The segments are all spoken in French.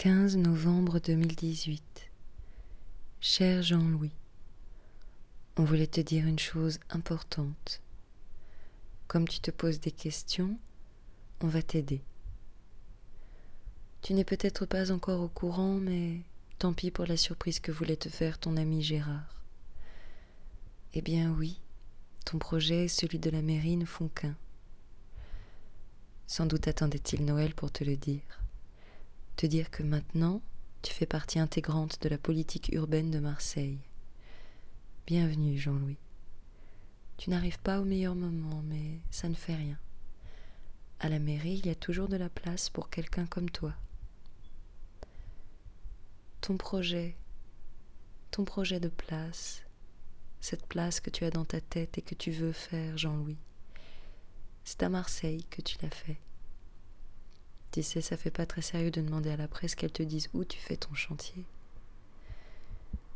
15 novembre 2018 Cher Jean-Louis, on voulait te dire une chose importante. Comme tu te poses des questions, on va t'aider. Tu n'es peut-être pas encore au courant, mais tant pis pour la surprise que voulait te faire ton ami Gérard. Eh bien oui, ton projet et celui de la mairie ne font qu'un. Sans doute attendait-il Noël pour te le dire te dire que maintenant, tu fais partie intégrante de la politique urbaine de Marseille. Bienvenue, Jean-Louis. Tu n'arrives pas au meilleur moment, mais ça ne fait rien. À la mairie, il y a toujours de la place pour quelqu'un comme toi. Ton projet, ton projet de place, cette place que tu as dans ta tête et que tu veux faire, Jean-Louis, c'est à Marseille que tu l'as fait. Tu sais, ça fait pas très sérieux de demander à la presse qu'elle te dise où tu fais ton chantier.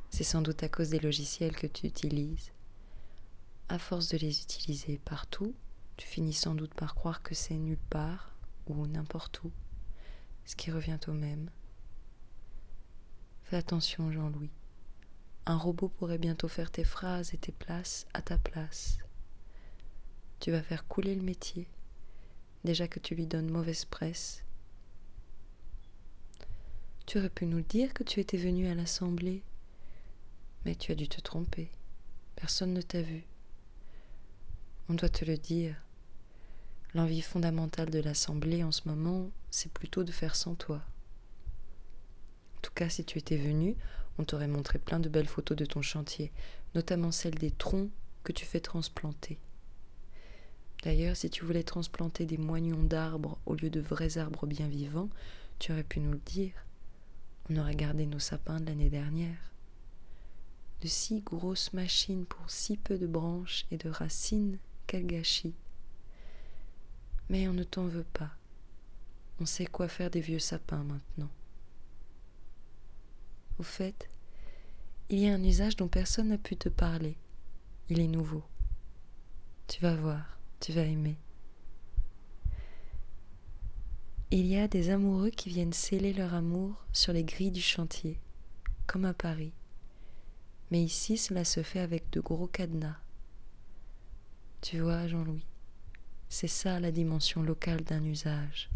C'est sans doute à cause des logiciels que tu utilises. À force de les utiliser partout, tu finis sans doute par croire que c'est nulle part ou n'importe où, ce qui revient au même. Fais attention, Jean-Louis. Un robot pourrait bientôt faire tes phrases et tes places à ta place. Tu vas faire couler le métier déjà que tu lui donnes mauvaise presse. Tu aurais pu nous dire que tu étais venu à l'assemblée, mais tu as dû te tromper. Personne ne t'a vu. On doit te le dire. L'envie fondamentale de l'assemblée en ce moment, c'est plutôt de faire sans toi. En tout cas, si tu étais venu, on t'aurait montré plein de belles photos de ton chantier, notamment celles des troncs que tu fais transplanter. D'ailleurs, si tu voulais transplanter des moignons d'arbres au lieu de vrais arbres bien vivants, tu aurais pu nous le dire. On aurait gardé nos sapins de l'année dernière. De si grosses machines pour si peu de branches et de racines, quel gâchis. Mais on ne t'en veut pas. On sait quoi faire des vieux sapins maintenant. Au fait, il y a un usage dont personne n'a pu te parler. Il est nouveau. Tu vas voir tu vas aimer. Il y a des amoureux qui viennent sceller leur amour sur les grilles du chantier, comme à Paris. Mais ici, cela se fait avec de gros cadenas. Tu vois, Jean-Louis, c'est ça la dimension locale d'un usage.